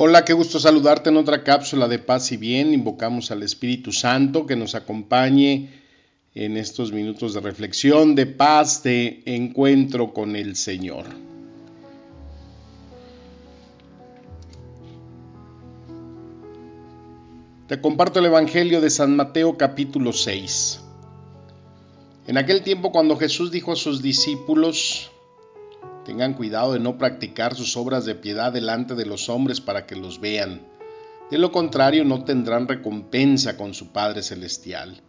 Hola, qué gusto saludarte en otra cápsula de paz y bien. Invocamos al Espíritu Santo que nos acompañe en estos minutos de reflexión, de paz, de encuentro con el Señor. Te comparto el Evangelio de San Mateo capítulo 6. En aquel tiempo cuando Jesús dijo a sus discípulos, Tengan cuidado de no practicar sus obras de piedad delante de los hombres para que los vean. De lo contrario no tendrán recompensa con su Padre Celestial.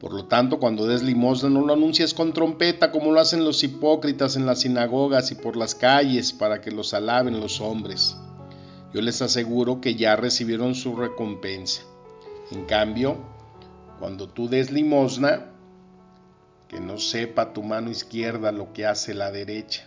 Por lo tanto, cuando des limosna no lo anuncies con trompeta como lo hacen los hipócritas en las sinagogas y por las calles para que los alaben los hombres. Yo les aseguro que ya recibieron su recompensa. En cambio, cuando tú des limosna, que no sepa tu mano izquierda lo que hace la derecha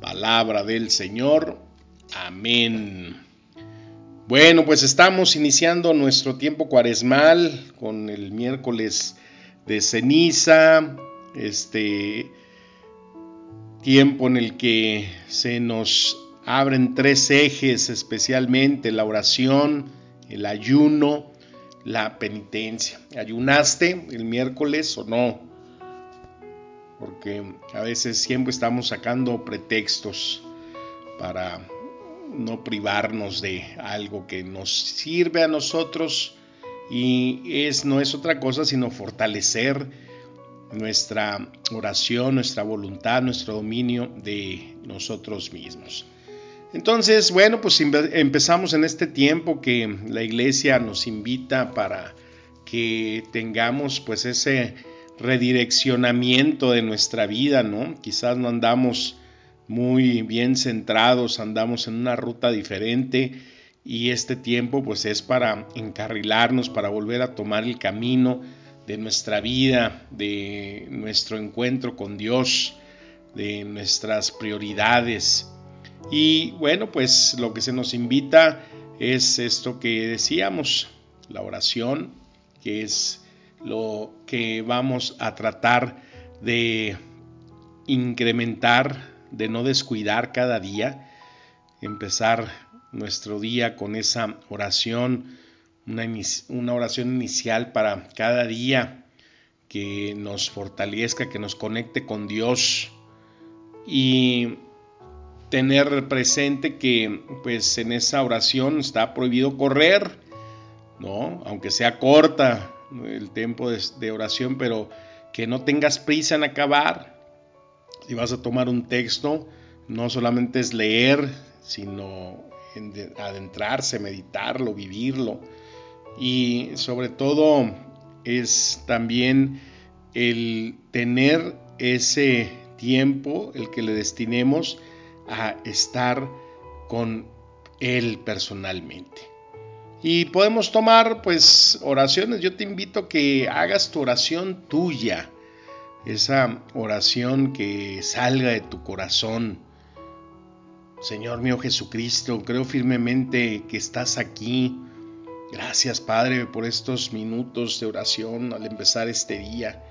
Palabra del Señor. Amén. Bueno, pues estamos iniciando nuestro tiempo cuaresmal con el miércoles de ceniza, este tiempo en el que se nos abren tres ejes, especialmente la oración, el ayuno, la penitencia. ¿Ayunaste el miércoles o no? Porque a veces siempre estamos sacando pretextos para no privarnos de algo que nos sirve a nosotros y es no es otra cosa sino fortalecer nuestra oración, nuestra voluntad, nuestro dominio de nosotros mismos. Entonces, bueno, pues empezamos en este tiempo que la iglesia nos invita para que tengamos pues ese redireccionamiento de nuestra vida, ¿no? Quizás no andamos muy bien centrados, andamos en una ruta diferente y este tiempo pues es para encarrilarnos, para volver a tomar el camino de nuestra vida, de nuestro encuentro con Dios, de nuestras prioridades. Y bueno, pues lo que se nos invita es esto que decíamos, la oración, que es lo que vamos a tratar de incrementar, de no descuidar cada día, empezar nuestro día con esa oración, una, oración inicial para cada día que nos fortalezca, que nos conecte con Dios y tener presente que pues en esa oración está prohibido correr, ¿no? Aunque sea corta, el tiempo de, oración, pero que no tengas prisa en acabar. Si vas a tomar un texto, no solamente es leer, sino adentrarse, meditarlo, vivirlo. Y sobre todo es también el tener ese tiempo, el que le destinemos a estar con Él personalmente. Y podemos tomar pues oraciones. Yo te invito a que hagas tu oración tuya. Esa oración que salga de tu corazón. Señor mío Jesucristo, creo firmemente que estás aquí. Gracias Padre por estos minutos de oración al empezar este día.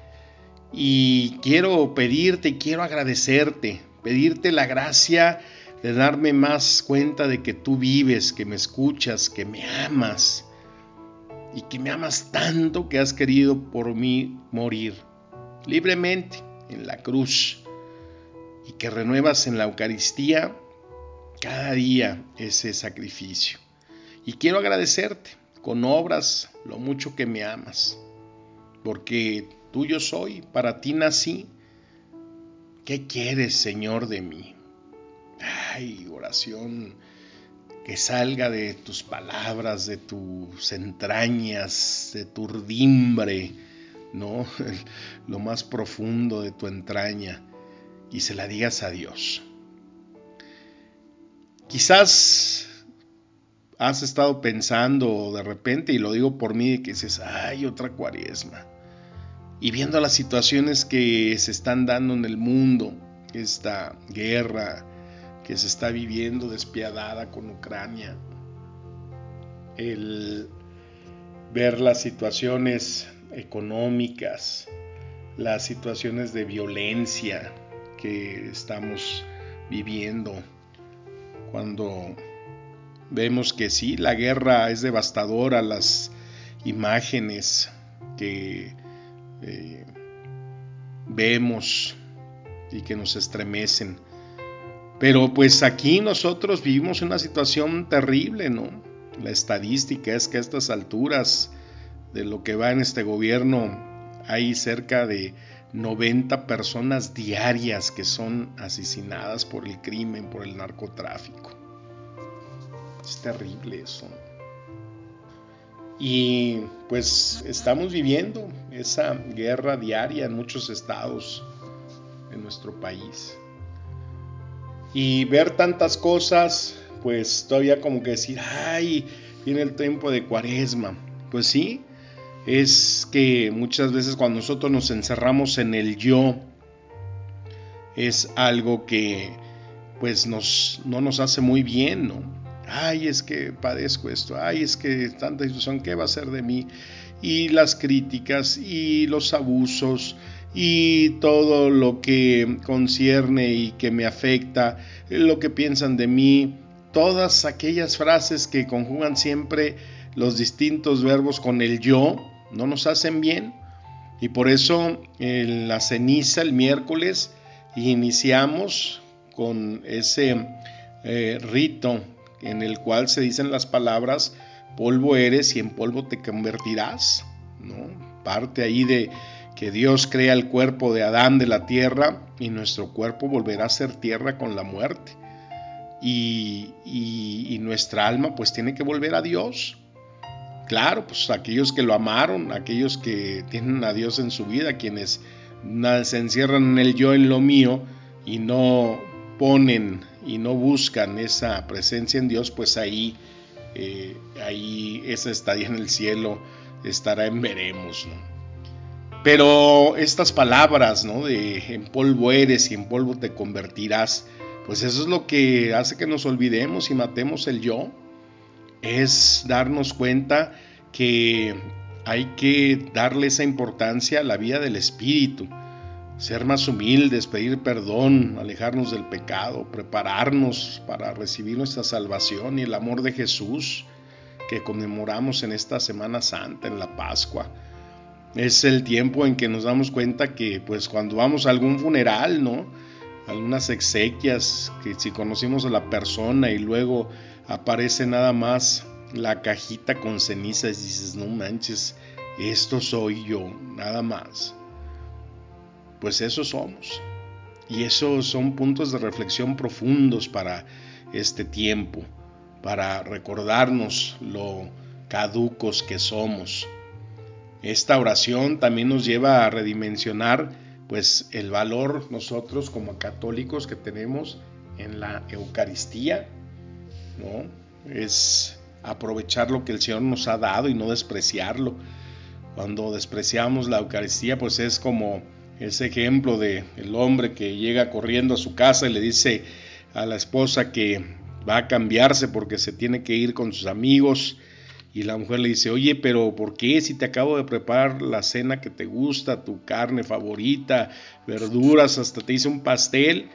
Y quiero pedirte, quiero agradecerte, pedirte la gracia de darme más cuenta de que tú vives, que me escuchas, que me amas y que me amas tanto que has querido por mí morir libremente en la cruz y que renuevas en la Eucaristía cada día ese sacrificio. Y quiero agradecerte con obras lo mucho que me amas, porque tuyo soy, para ti nací. ¿Qué quieres, Señor, de mí? Ay, oración que salga de tus palabras, de tus entrañas, de tu urdimbre, ¿no? Lo más profundo de tu entraña y se la digas a Dios. Quizás has estado pensando de repente, y lo digo por mí, que dices, ay, otra cuaresma. Y viendo las situaciones que se están dando en el mundo, esta guerra que se está viviendo despiadada con Ucrania, el ver las situaciones económicas, las situaciones de violencia que estamos viviendo, cuando vemos que sí, la guerra es devastadora, las imágenes que eh, vemos y que nos estremecen. Pero pues aquí nosotros vivimos una situación terrible, ¿no? La estadística es que a estas alturas de lo que va en este gobierno hay cerca de 90 personas diarias que son asesinadas por el crimen, por el narcotráfico. Es terrible eso. Y pues estamos viviendo esa guerra diaria en muchos estados en nuestro país. Y ver tantas cosas, pues todavía como que decir, ay, viene el tiempo de cuaresma. Pues sí, es que muchas veces cuando nosotros nos encerramos en el yo, es algo que pues nos, no nos hace muy bien, ¿no? Ay, es que padezco esto, ay, es que tanta situación, ¿qué va a ser de mí? Y las críticas y los abusos y todo lo que concierne y que me afecta, lo que piensan de mí, todas aquellas frases que conjugan siempre los distintos verbos con el yo, no nos hacen bien. Y por eso en la ceniza el miércoles iniciamos con ese eh, rito en el cual se dicen las palabras polvo eres y en polvo te convertirás. ¿no? Parte ahí de que Dios crea el cuerpo de Adán de la tierra y nuestro cuerpo volverá a ser tierra con la muerte. Y, y nuestra alma pues tiene que volver a Dios. Claro, pues aquellos que lo amaron, aquellos que tienen a Dios en su vida, quienes se encierran en el yo, en lo mío, y no ponen y no buscan esa presencia en Dios, pues ahí, eh, ahí esa estadía en el cielo estará en veremos, Pero estas palabras, ¿no? De en polvo eres y en polvo te convertirás, pues eso es lo que hace que nos olvidemos y matemos el yo, es darnos cuenta que hay que darle esa importancia a la vida del espíritu, ser más humildes, pedir perdón, alejarnos del pecado, prepararnos para recibir nuestra salvación y el amor de Jesús que conmemoramos en esta Semana Santa, en la Pascua. Es el tiempo en que nos damos cuenta que pues cuando vamos a algún funeral, ¿no? Algunas exequias, que si conocimos a la persona y luego aparece nada más la cajita con cenizas y dices, no manches, esto soy yo, nada más. Pues eso somos. Y esos son puntos de reflexión profundos para este tiempo, para recordarnos lo caducos que somos. Esta oración también nos lleva a redimensionar pues el valor nosotros como católicos que tenemos en la Eucaristía, ¿no? Es aprovechar lo que el Señor nos ha dado y no despreciarlo. Cuando despreciamos la Eucaristía, pues es como ese ejemplo de el hombre que llega corriendo a su casa y le dice a la esposa que va a cambiarse porque se tiene que ir con sus amigos y la mujer le dice, oye, pero ¿por qué si te acabo de preparar la cena que te gusta, tu carne favorita, verduras, hasta te hice un pastel?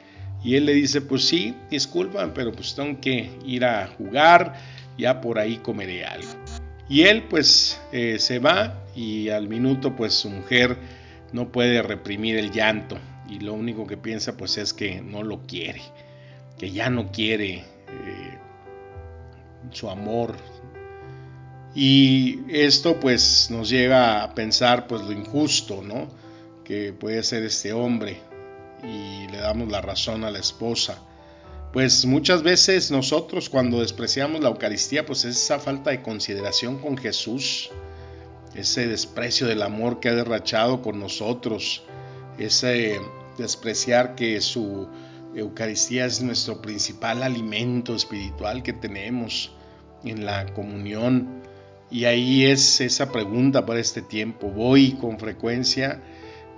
Y él le dice, pues sí, disculpan, pero pues tengo que ir a jugar, ya por ahí comeré algo. Y él pues eh, se va y al minuto pues su mujer no puede reprimir el llanto y lo único que piensa pues es que no lo quiere, que ya no quiere eh, su amor, Y esto pues nos lleva a pensar pues lo injusto, ¿no? Que puede ser este hombre y le damos la razón a la esposa. Pues muchas veces nosotros cuando despreciamos la Eucaristía pues es esa falta de consideración con Jesús, ese desprecio del amor que ha derrachado con nosotros, ese despreciar que su Eucaristía es nuestro principal alimento espiritual que tenemos en la comunión. Y ahí es esa pregunta para este tiempo. ¿Voy con frecuencia?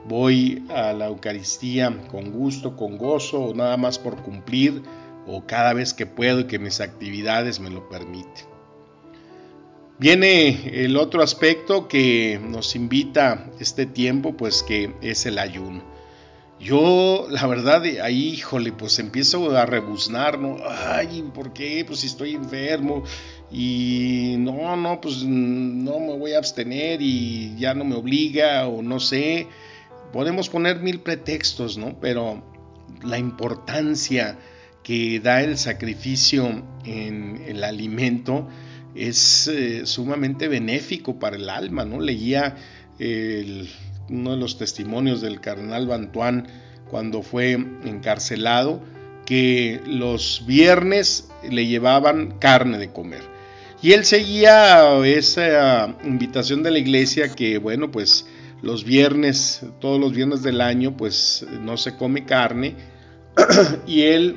¿Voy a la Eucaristía con gusto, con gozo o nada más por cumplir o cada vez que puedo y que mis actividades me lo permiten? Viene el otro aspecto que nos invita este tiempo, pues que es el ayuno. Yo, la verdad, ahí, híjole, pues empiezo a rebuznar, ¿no? Ay, ¿por qué? Pues si estoy enfermo y no, no, pues no me voy a abstener y ya no me obliga o no sé. Podemos poner mil pretextos, ¿no? Pero la importancia que da el sacrificio en el alimento es eh, sumamente benéfico para el alma, ¿no? Leía uno de los testimonios del cardenal Bantuán cuando fue encarcelado, que los viernes le llevaban carne de comer. Y él seguía esa invitación de la iglesia que, bueno, pues los viernes, todos los viernes del año, pues no se come carne. y él,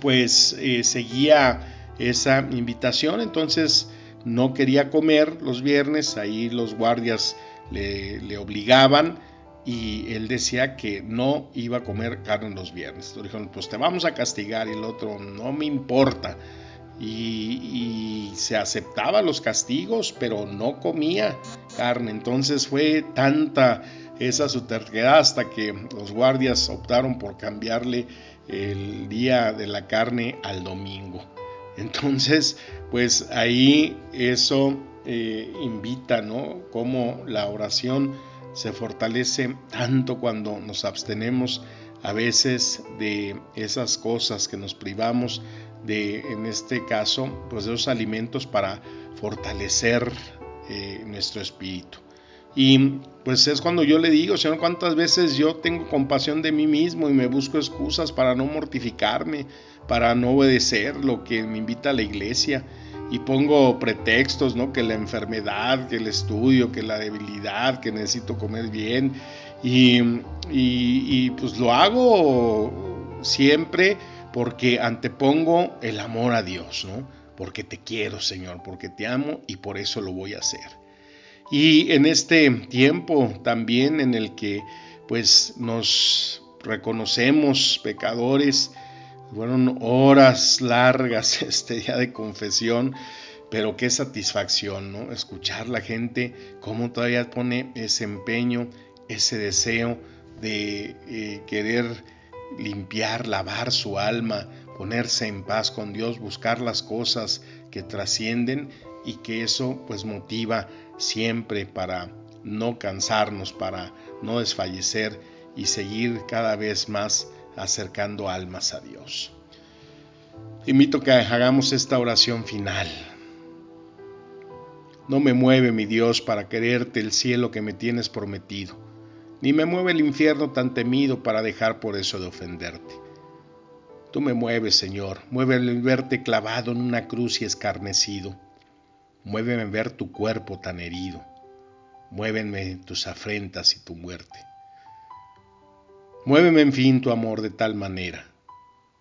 pues, eh, seguía esa invitación, entonces no quería comer los viernes, ahí los guardias le, obligaban y él decía que no iba a comer carne los viernes. Entonces dijeron, pues te vamos a castigar y el otro, no me importa. Y, se aceptaba los castigos, pero no comía carne. Entonces fue tanta esa su terquedad hasta que los guardias optaron por cambiarle el día de la carne al domingo. Entonces, pues ahí eso eh, invita, ¿no? Cómo la oración se fortalece tanto cuando nos abstenemos a veces de esas cosas que nos privamos de, en este caso, pues de esos alimentos para fortalecer eh, nuestro espíritu. Y pues es cuando yo le digo, Señor, cuántas veces yo tengo compasión de mí mismo y me busco excusas para no mortificarme, para no obedecer lo que me invita a la iglesia y pongo pretextos, ¿no? Que la enfermedad, que el estudio, que la debilidad, que necesito comer bien. Y, pues lo hago siempre porque antepongo el amor a Dios, ¿no? Porque te quiero, Señor, porque te amo y por eso lo voy a hacer. Y en este tiempo también en el que pues nos reconocemos pecadores, fueron horas largas este de confesión, pero qué satisfacción, ¿no? Escuchar la gente cómo todavía pone ese empeño, ese deseo de eh, querer limpiar, lavar su alma, ponerse en paz con Dios, buscar las cosas que trascienden y que eso pues motiva siempre para no cansarnos, para no desfallecer y seguir cada vez más acercando almas a Dios. Invito que hagamos esta oración final. No me mueve, mi Dios, para quererte el cielo que me tienes prometido, ni me mueve el infierno tan temido para dejar por eso de ofenderte. Tú me mueves, Señor, muéveme verte clavado en una cruz y escarnecido. Muéveme ver tu cuerpo tan herido. Muévenme tus afrentas y tu muerte. Muéveme en fin tu amor de tal manera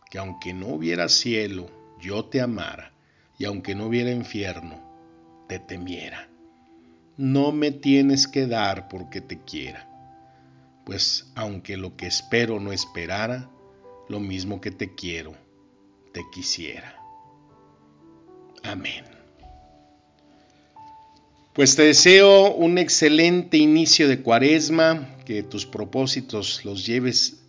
que aunque no hubiera cielo, yo te amara, y aunque no hubiera infierno, te temiera. No me tienes que dar porque te quiera, pues aunque lo que espero no esperara, lo mismo que te quiero, te quisiera. Amén. Pues te deseo un excelente inicio de cuaresma, que tus propósitos los lleves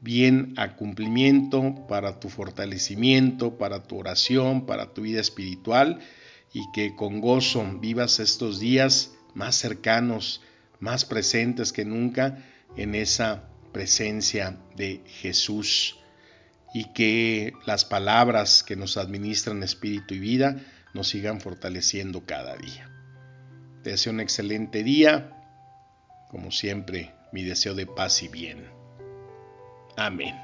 bien a cumplimiento para tu fortalecimiento, para tu oración, para tu vida espiritual y que con gozo vivas estos días más cercanos, más presentes que nunca en esa presencia de Jesús y que las palabras que nos administran espíritu y vida nos sigan fortaleciendo cada día. Te deseo un excelente día, como siempre, mi deseo de paz y bien. Amén.